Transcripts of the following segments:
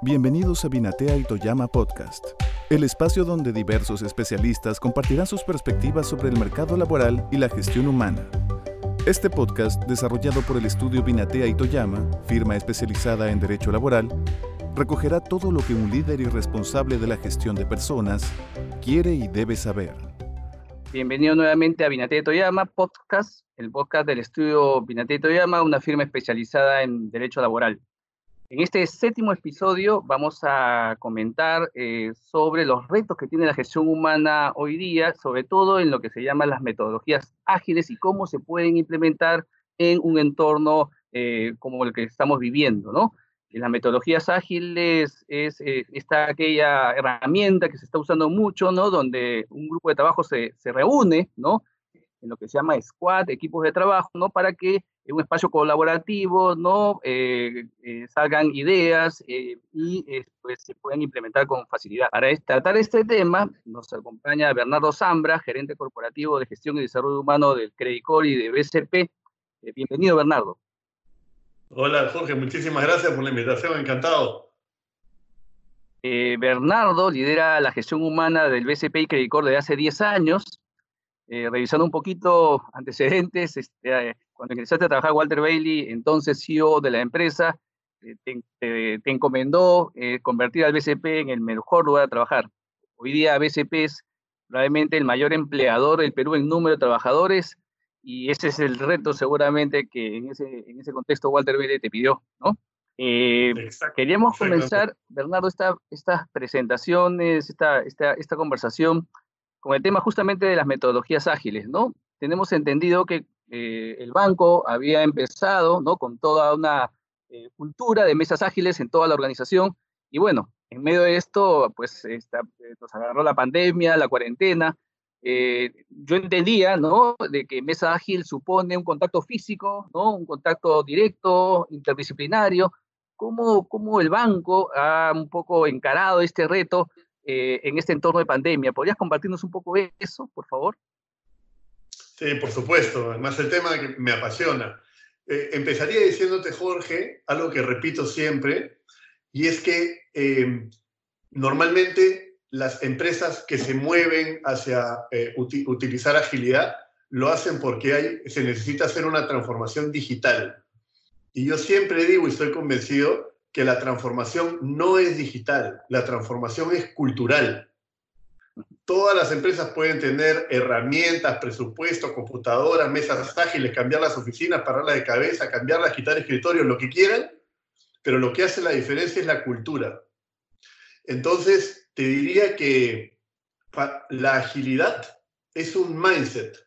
Bienvenidos a Binatea y Toyama Podcast, el espacio donde diversos especialistas compartirán sus perspectivas sobre el mercado laboral y la gestión humana. Este podcast, desarrollado por el estudio Binatea y Toyama, firma especializada en derecho laboral, recogerá todo lo que un líder y responsable de la gestión de personas quiere y debe saber. Bienvenido nuevamente a Binatea y Toyama Podcast, el podcast del estudio Binatea y Toyama, una firma especializada en derecho laboral. En este séptimo episodio vamos a comentar eh, sobre los retos que tiene la gestión humana hoy día, sobre todo en lo que se llama las metodologías ágiles y cómo se pueden implementar en un entorno eh, como el que estamos viviendo, ¿no? las metodologías ágiles es eh, esta aquella herramienta que se está usando mucho, ¿no? Donde un grupo de trabajo se, se reúne, ¿no? En lo que se llama squad, equipos de trabajo, ¿no? Para que en un espacio colaborativo, ¿no? Eh, eh, salgan ideas eh, y pues, se pueden implementar con facilidad. Para tratar este tema nos acompaña Bernardo Zambra, gerente corporativo de gestión y desarrollo humano del Credicor y de BCP. bienvenido, Bernardo. Hola, Jorge, muchísimas gracias por la invitación, encantado. Bernardo lidera la gestión humana del BCP y Credicor desde hace 10 años. Revisando un poquito antecedentes, este, cuando ingresaste a trabajar Walter Bailey, entonces CEO de la empresa, eh, te, encomendó eh, convertir al BCP en el mejor lugar de trabajar. Hoy día BCP es probablemente el mayor empleador del Perú en número de trabajadores y ese es el reto seguramente que en ese, en ese contexto Walter Bailey te pidió, ¿no? Eh, queríamos comenzar, Bernardo, esta, estas presentaciones, esta, esta, esta conversación con el tema justamente de las metodologías ágiles, ¿no? Tenemos entendido que eh, el banco había empezado ¿no? con toda una eh, cultura de mesas ágiles en toda la organización. Y bueno, en medio de esto, pues esta, eh, nos agarró la pandemia, la cuarentena. yo entendía ¿no? de que mesa ágil supone un contacto físico, ¿no? un contacto directo, interdisciplinario. ¿Cómo, ¿Cómo el banco ha un poco encarado este reto en este entorno de pandemia? ¿Podrías compartirnos un poco eso, por favor? Sí, por supuesto. Además, el tema que me apasiona. Eh, empezaría diciéndote, Jorge, algo que repito siempre, y es que em, normalmente las empresas que se mueven hacia eh, utilizar agilidad lo hacen porque hay, se necesita hacer una transformación digital. Y yo siempre digo y estoy convencido que la transformación no es digital, la transformación es cultural. Todas las empresas pueden tener herramientas, presupuesto, computadoras, mesas ágiles, cambiar las oficinas, pararlas de cabeza, cambiarlas, quitar escritorios, lo que quieran, pero lo que hace la diferencia es la cultura. Entonces, te diría que la agilidad es un mindset.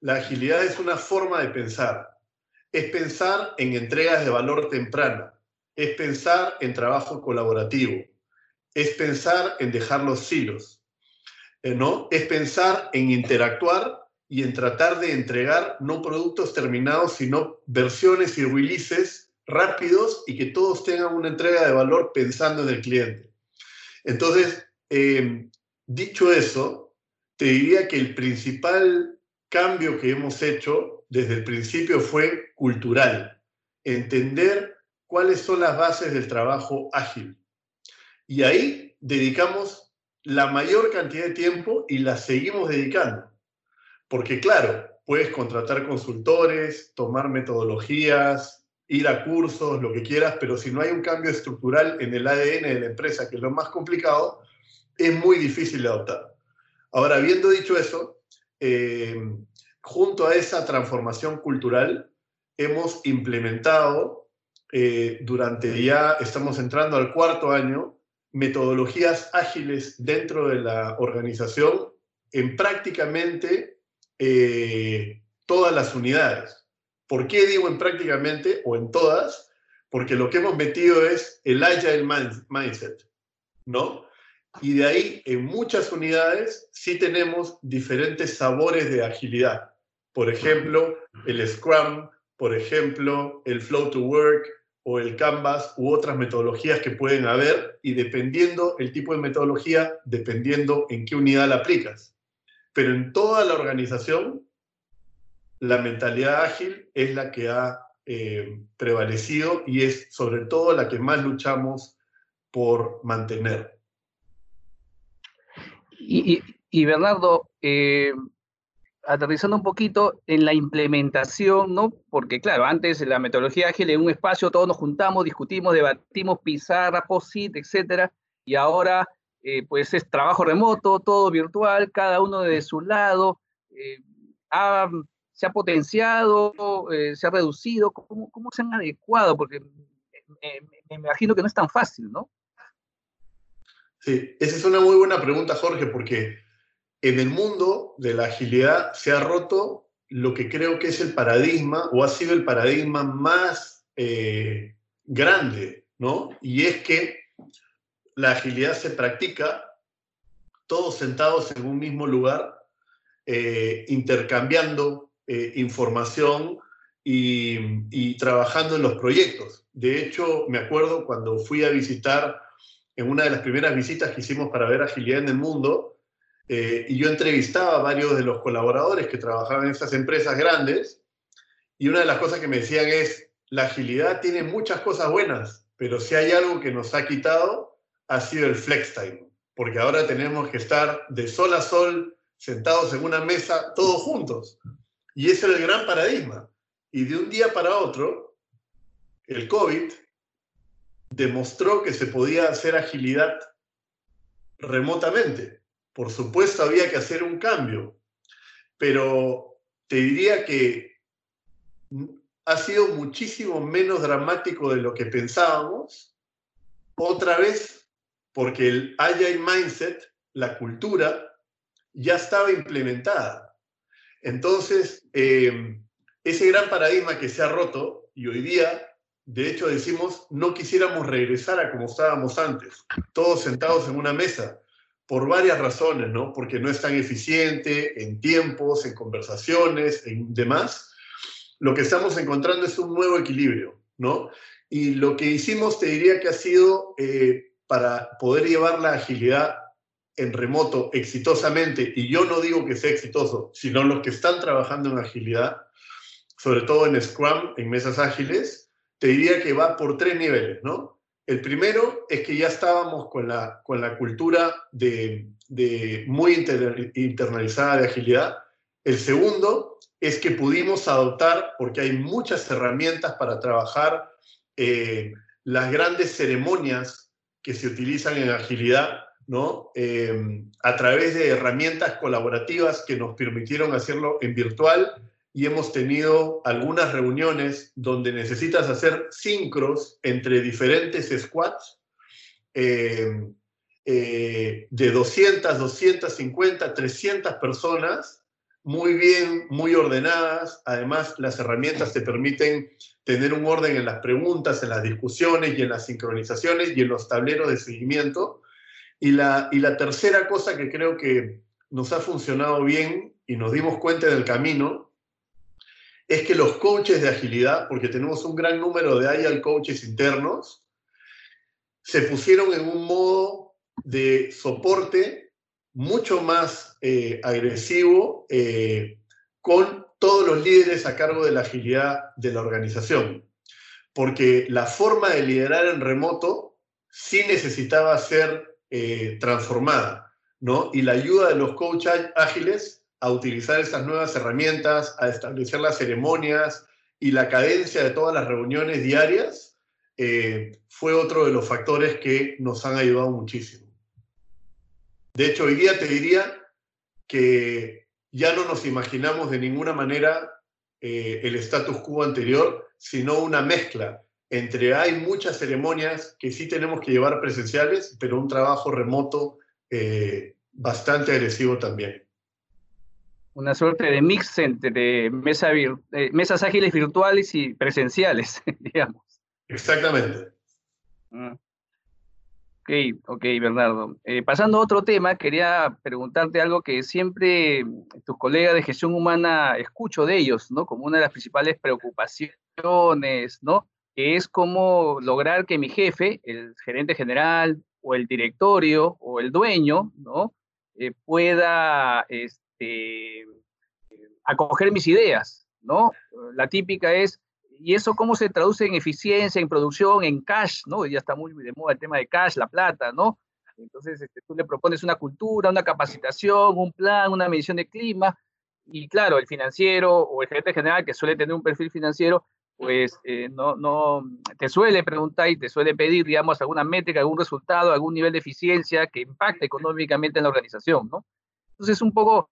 La agilidad es una forma de pensar. Es pensar en entregas de valor temprana. Es pensar en trabajo colaborativo. Es pensar en dejar los silos eh, ¿no? Es pensar en interactuar y en tratar de entregar no productos terminados, sino versiones y releases rápidos y que todos tengan una entrega de valor pensando en el cliente. Entonces, eh, dicho eso, te diría que el principal cambio que hemos hecho desde el principio fue cultural. Entender cuáles son las bases del trabajo ágil. Y ahí dedicamos la mayor cantidad de tiempo y la seguimos dedicando. Porque claro, puedes contratar consultores, tomar metodologías, ir a cursos, lo que quieras, pero si no hay un cambio estructural en el ADN de la empresa, que es lo más complicado, es muy difícil de adoptar. Ahora, habiendo dicho eso, eh, junto a esa transformación cultural, hemos implementado eh, durante ya, estamos entrando al cuarto año, metodologías ágiles dentro de la organización en prácticamente eh, todas las unidades. ¿Por qué digo en prácticamente o en todas? Porque lo que hemos metido es el agile mindset, ¿no? Y de ahí, en muchas unidades, sí tenemos diferentes sabores de agilidad. Por ejemplo, el Scrum, por ejemplo, el Flow to Work, o el Canvas u otras metodologías que pueden haber y dependiendo el tipo de metodología, dependiendo en qué unidad la aplicas. Pero en toda la organización, la mentalidad ágil es la que ha eh, prevalecido y es sobre todo la que más luchamos por mantener. Y, Bernardo, eh, aterrizando un poquito en la implementación, ¿no? Porque claro, antes la metodología ágil en un espacio todos nos juntamos, discutimos, debatimos, pizarra, post-it, etcétera, y ahora eh, pues es trabajo remoto, todo virtual, cada uno de su lado, eh, se ha potenciado, eh, se ha reducido, ¿Cómo, ¿cómo, se han adecuado? Porque me imagino que no es tan fácil, ¿no? Sí, esa es una muy buena pregunta, Jorge, porque en el mundo de la agilidad se ha roto lo que creo que es el paradigma o ha sido el paradigma más eh, grande, ¿no? Y es que la agilidad se practica todos sentados en un mismo lugar, eh, intercambiando eh, información y, y, trabajando en los proyectos. De hecho, me acuerdo cuando fui a visitar, en una de las primeras visitas que hicimos para ver agilidad en el mundo, eh, y yo entrevistaba a varios de los colaboradores que trabajaban en estas empresas grandes y una de las cosas que me decían es, la agilidad tiene muchas cosas buenas, pero si hay algo que nos ha quitado, ha sido el flex time, porque ahora tenemos que estar de sol a sol, sentados en una mesa, todos juntos. Y ese es el gran paradigma. Y de un día para otro, el COVID demostró que se podía hacer agilidad remotamente. Por supuesto, había que hacer un cambio, pero te diría que ha sido muchísimo menos dramático de lo que pensábamos. Otra vez, porque el Agile Mindset, la cultura, ya estaba implementada. Entonces, eh, ese gran paradigma que se ha roto, y hoy día, de hecho, decimos, no quisiéramos regresar a como estábamos antes, todos sentados en una mesa por varias razones, ¿no? Porque no es tan eficiente en tiempos, en conversaciones, en demás. Lo que estamos encontrando es un nuevo equilibrio, ¿no? Y lo que hicimos, te diría que ha sido eh, para poder llevar la agilidad en remoto exitosamente, y yo no digo que sea exitoso, sino los que están trabajando en agilidad, sobre todo en Scrum, en mesas ágiles, te diría que va por tres niveles, ¿no? El primero es que ya estábamos con la, con la cultura de, muy internalizada de agilidad. El segundo es que pudimos adoptar, porque hay muchas herramientas para trabajar eh, las grandes ceremonias que se utilizan en agilidad, ¿no? Eh, a través de herramientas colaborativas que nos permitieron hacerlo en virtual y hemos tenido algunas reuniones donde necesitas hacer sincros entre diferentes squads eh, eh, de 200, 250, 300 personas, muy bien, muy ordenadas. Además, las herramientas te permiten tener un orden en las preguntas, en las discusiones y en las sincronizaciones y en los tableros de seguimiento. Y la, y la tercera cosa que creo que nos ha funcionado bien y nos dimos cuenta del camino es que los coaches de agilidad, porque tenemos un gran número de agile coaches internos, se pusieron en un modo de soporte mucho más eh, agresivo eh, con todos los líderes a cargo de la agilidad de la organización. Porque la forma de liderar en remoto sí necesitaba ser eh, transformada, ¿no? Y la ayuda de los coaches ágiles a utilizar estas nuevas herramientas, a establecer las ceremonias y la cadencia de todas las reuniones diarias, eh, fue otro de los factores que nos han ayudado muchísimo. De hecho, hoy día te diría que ya no nos imaginamos de ninguna manera eh, el status quo anterior, sino una mezcla entre hay muchas ceremonias que sí tenemos que llevar presenciales, pero un trabajo remoto eh, bastante agresivo también una suerte de mix entre mesa eh, mesas ágiles virtuales y presenciales, digamos. Exactamente. Ah. Ok, ok, Bernardo. Eh, pasando a otro tema, quería preguntarte algo que siempre tus colegas de gestión humana escucho de ellos, ¿no? Como una de las principales preocupaciones, ¿no? Que es cómo lograr que mi jefe, el gerente general o el directorio o el dueño, ¿no? Eh, pueda este, acoger mis ideas, ¿no? La típica es, ¿Y eso cómo se traduce en eficiencia, en producción, en cash, ¿no? Ya está muy de moda el tema de cash, la plata, ¿no? Entonces, este, tú le propones una cultura, una capacitación, un plan, una medición de clima, y claro, el financiero o el gerente general que suele tener un perfil financiero, pues eh, no, no, te suele preguntar y te suele pedir, digamos, alguna métrica, algún resultado, algún nivel de eficiencia que impacte económicamente en la organización, ¿no? Entonces, un poco,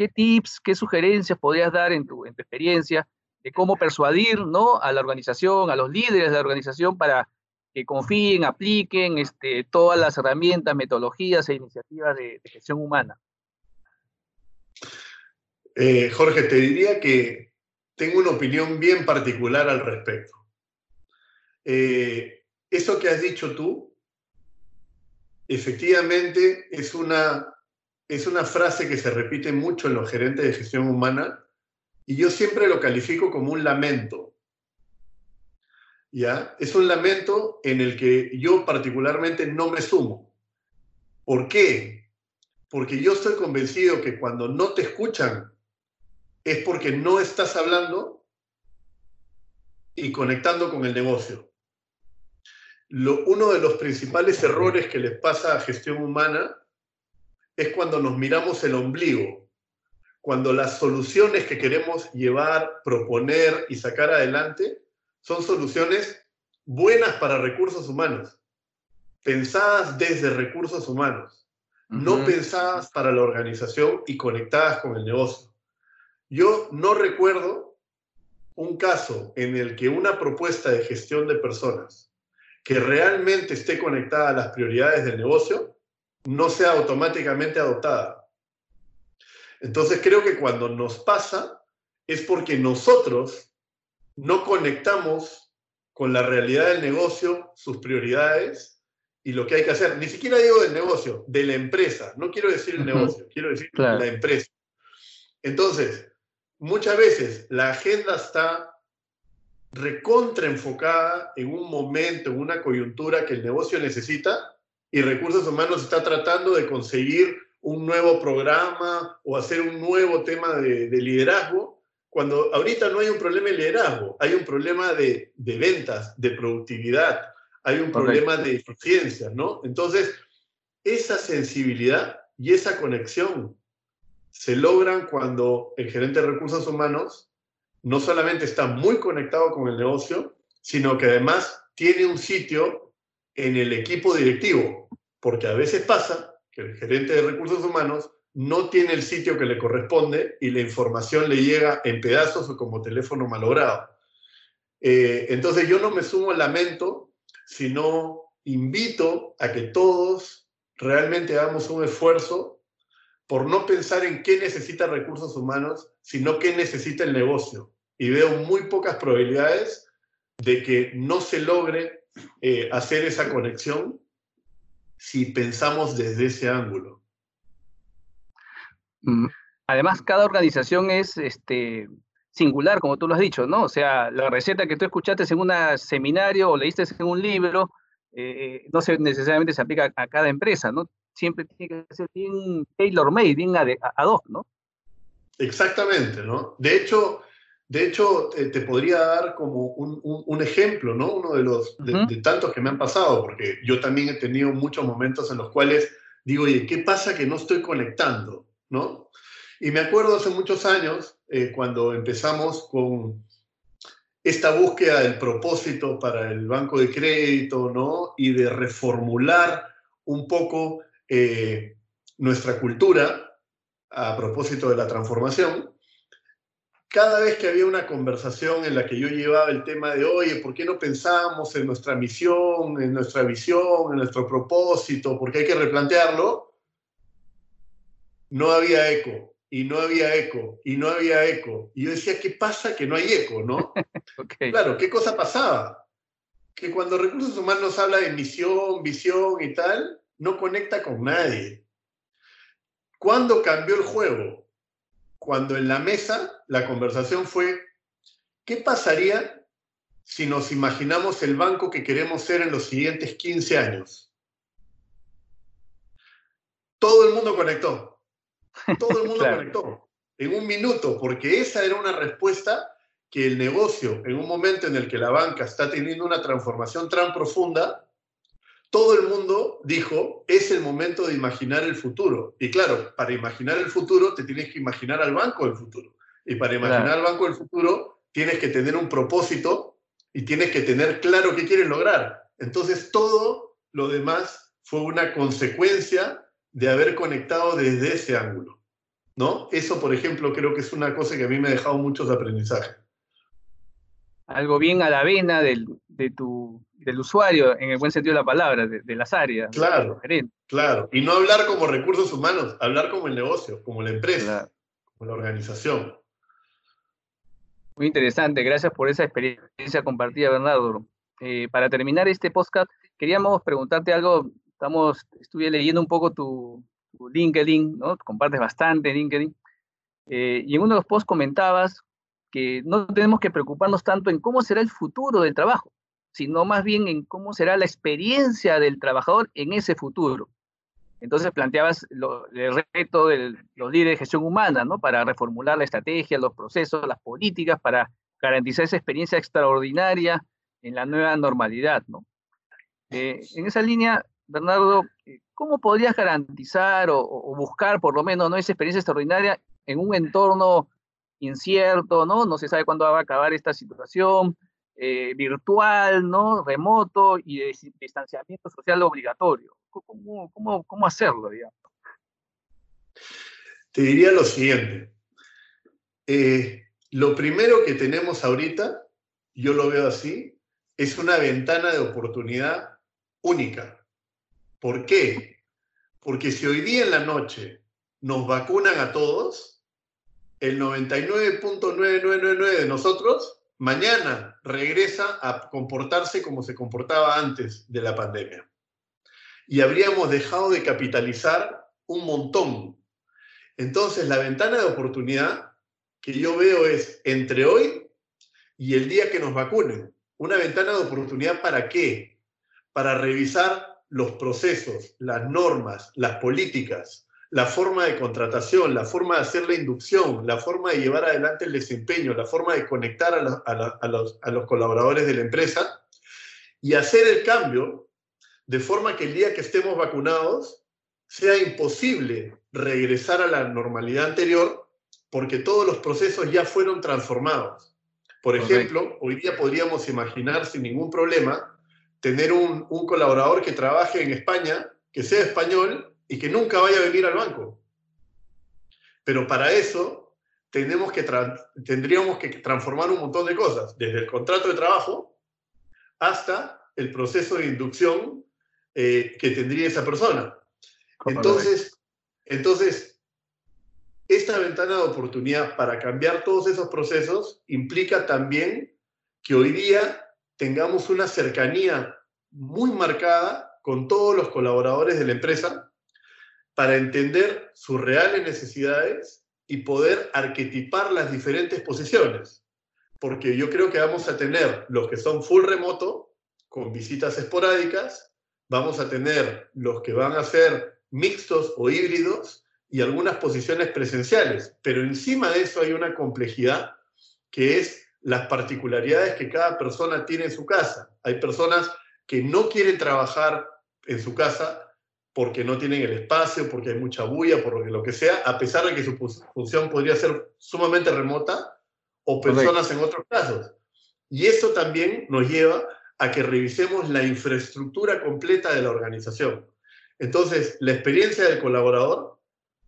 ¿qué tips, qué sugerencias podrías dar en tu, en tu experiencia de cómo persuadir, ¿no? A la organización, a los líderes de la organización para que confíen, apliquen este, todas las herramientas, metodologías e iniciativas de, gestión humana. Eh, Jorge, te diría que tengo una opinión bien particular al respecto. Eh, eso que has dicho tú, efectivamente es una, es una frase que se repite mucho en los gerentes de gestión humana y yo siempre lo califico como un lamento. ¿ya? Es un lamento en el que yo particularmente no me sumo. ¿Por qué? Porque yo estoy convencido que cuando no te escuchan es porque no estás hablando y conectando con el negocio. Uno de los principales errores que les pasa a gestión humana es cuando nos miramos el ombligo, cuando las soluciones que queremos llevar, proponer y sacar adelante son soluciones buenas para recursos humanos, pensadas desde recursos humanos, no pensadas para la organización y conectadas con el negocio. Yo no recuerdo un caso en el que una propuesta de gestión de personas que realmente esté conectada a las prioridades del negocio no sea automáticamente adoptada. Entonces creo que cuando nos pasa es porque nosotros no conectamos con la realidad del negocio, sus prioridades y lo que hay que hacer. Ni siquiera digo del negocio, de la empresa. No quiero decir el negocio, quiero decir la empresa. Entonces, muchas veces la agenda está recontraenfocada en un momento, en una coyuntura que el negocio necesita y recursos humanos está tratando de conseguir un nuevo programa o hacer un nuevo tema de liderazgo cuando ahorita no hay un problema de liderazgo, hay un problema de, ventas, de productividad, hay un problema de eficiencia, ¿no? Entonces, esa sensibilidad y esa conexión se logran cuando el gerente de recursos humanos no solamente está muy conectado con el negocio, sino que además tiene un sitio en el equipo directivo, porque a veces pasa que el gerente de recursos humanos no tiene el sitio que le corresponde y la información le llega en pedazos o como teléfono malogrado. Eh, entonces yo no me sumo al lamento, sino invito a que todos realmente hagamos un esfuerzo por no pensar en qué necesita recursos humanos, sino qué necesita el negocio. Y veo muy pocas probabilidades de que no se logre eh, hacer esa conexión si pensamos desde ese ángulo. Mm, además, cada organización es este, singular, como tú lo has dicho, ¿no? O sea, la receta que tú escuchaste en un seminario o leíste en un libro, eh, no se, necesariamente se aplica a, cada empresa, ¿no? Siempre tiene que ser bien tailor-made, bien ad, hoc, ¿no? Exactamente, ¿no? De hecho, de hecho eh, te podría dar como un, ejemplo, ¿no? Uno de los de, tantos que me han pasado, porque yo también he tenido muchos momentos en los cuales digo, oye, ¿qué pasa que no estoy conectando? ¿no? Y me acuerdo hace muchos años, eh, cuando empezamos con esta búsqueda del propósito para el banco de crédito, ¿no? Y de reformular un poco eh, nuestra cultura a propósito de la transformación. Cada vez que había una conversación en la que yo llevaba el tema de, oye, ¿por qué no pensamos en nuestra misión, en nuestra visión, en nuestro propósito? Porque hay que replantearlo no había eco, y no había eco, y no había eco. Y yo decía, ¿qué pasa que no hay eco, no? Claro, ¿qué cosa pasaba? Que cuando recursos humanos habla de misión, visión y tal, no conecta con nadie. ¿Cuándo cambió el juego? Cuando en la mesa la conversación fue, ¿qué pasaría si nos imaginamos el banco que queremos ser en los siguientes 15 años? Todo el mundo conectó. Todo el mundo conectó en un minuto, porque esa era una respuesta que el negocio, en un momento en el que la banca está teniendo una transformación tan profunda, todo el mundo dijo, es el momento de imaginar el futuro. Y claro, para imaginar el futuro te tienes que imaginar al banco del futuro. Y para imaginar al banco del futuro tienes que tener un propósito y tienes que tener claro qué quieres lograr. Entonces todo lo demás fue una consecuencia de haber conectado desde ese ángulo. ¿no? Eso, por ejemplo, creo que es una cosa que a mí me ha dejado muchos aprendizajes. Algo bien a la vena del, de tu, del usuario, en el buen sentido de la palabra, de, las áreas. Claro, claro. Y no hablar como recursos humanos, hablar como el negocio, como la empresa, como la organización. Muy interesante, gracias por esa experiencia compartida, Bernardo. Eh, para terminar este podcast, queríamos preguntarte algo. Estamos, estuve leyendo un poco tu, LinkedIn, ¿no? Compartes bastante en LinkedIn. Eh, y en uno de los posts comentabas que no tenemos que preocuparnos tanto en cómo será el futuro del trabajo, sino más bien en cómo será la experiencia del trabajador en ese futuro. Entonces planteabas el reto de los líderes de gestión humana, ¿no? Para reformular la estrategia, los procesos, las políticas, para garantizar esa experiencia extraordinaria en la nueva normalidad, ¿no? Eh, en esa línea, Bernardo, eh, ¿cómo podrías garantizar o, buscar por lo menos ¿no? esa experiencia extraordinaria en un entorno incierto, ¿no? No se sabe cuándo va a acabar esta situación, eh, virtual, ¿no? Remoto y de distanciamiento social obligatorio. ¿Cómo, cómo, cómo hacerlo? Te diría lo siguiente. lo primero que tenemos ahorita, yo lo veo así, es una ventana de oportunidad única. ¿Por qué? Porque si hoy día en la noche nos vacunan a todos, el 99.9999 de nosotros mañana regresa a comportarse como se comportaba antes de la pandemia. Y habríamos dejado de capitalizar un montón. Entonces, la ventana de oportunidad que yo veo es entre hoy y el día que nos vacunen. Una ventana de oportunidad para qué? Para revisar los procesos, las normas, las políticas, la forma de contratación, la forma de hacer la inducción, la forma de llevar adelante el desempeño, la forma de conectar a, los, colaboradores de la empresa y hacer el cambio de forma que el día que estemos vacunados sea imposible regresar a la normalidad anterior porque todos los procesos ya fueron transformados. Por ejemplo, hoy día podríamos imaginar sin ningún problema tener un, colaborador que trabaje en España, que sea español y que nunca vaya a venir al banco. Pero para eso tenemos que tendríamos que transformar un montón de cosas, desde el contrato de trabajo hasta el proceso de inducción eh, que tendría esa persona. Entonces, entonces, esta ventana de oportunidad para cambiar todos esos procesos implica también que hoy día tengamos una cercanía muy marcada con todos los colaboradores de la empresa para entender sus reales necesidades y poder arquetipar las diferentes posiciones. Porque yo creo que vamos a tener los que son full remoto, con visitas esporádicas, vamos a tener los que van a ser mixtos o híbridos, y algunas posiciones presenciales, pero encima de eso hay una complejidad que es las particularidades que cada persona tiene en su casa. Hay personas que no quieren trabajar en su casa porque no tienen el espacio, porque hay mucha bulla, por lo que sea, a pesar de que su función podría ser sumamente remota, o personas en otros casos. Y eso también nos lleva a que revisemos la infraestructura completa de la organización. Entonces, la experiencia del colaborador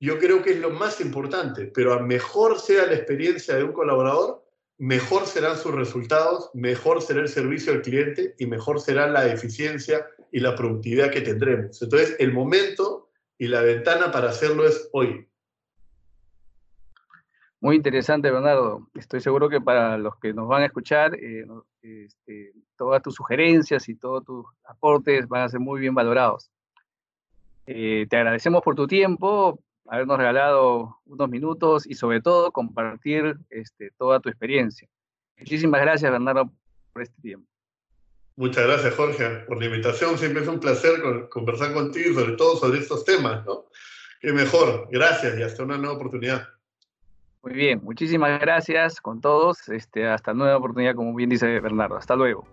yo creo que es lo más importante, pero a mejor sea la experiencia de un colaborador, mejor serán sus resultados, mejor será el servicio al cliente y mejor será la eficiencia y la productividad que tendremos. Entonces, el momento y la ventana para hacerlo es hoy. Muy interesante, Bernardo. Estoy seguro que para los que nos van a escuchar, eh, este, todas tus sugerencias y todos tus aportes van a ser muy bien valorados. Eh, te agradecemos por tu tiempo, habernos regalado unos minutos y sobre todo compartir este, toda tu experiencia. Muchísimas gracias, Bernardo, por este tiempo. Muchas gracias, Jorge, por la invitación. Siempre es un placer conversar contigo y sobre todo sobre estos temas, ¿no? Qué mejor. Gracias y hasta una nueva oportunidad. Muy bien, muchísimas gracias con todos. Este, hasta nueva oportunidad, como bien dice Bernardo. Hasta luego.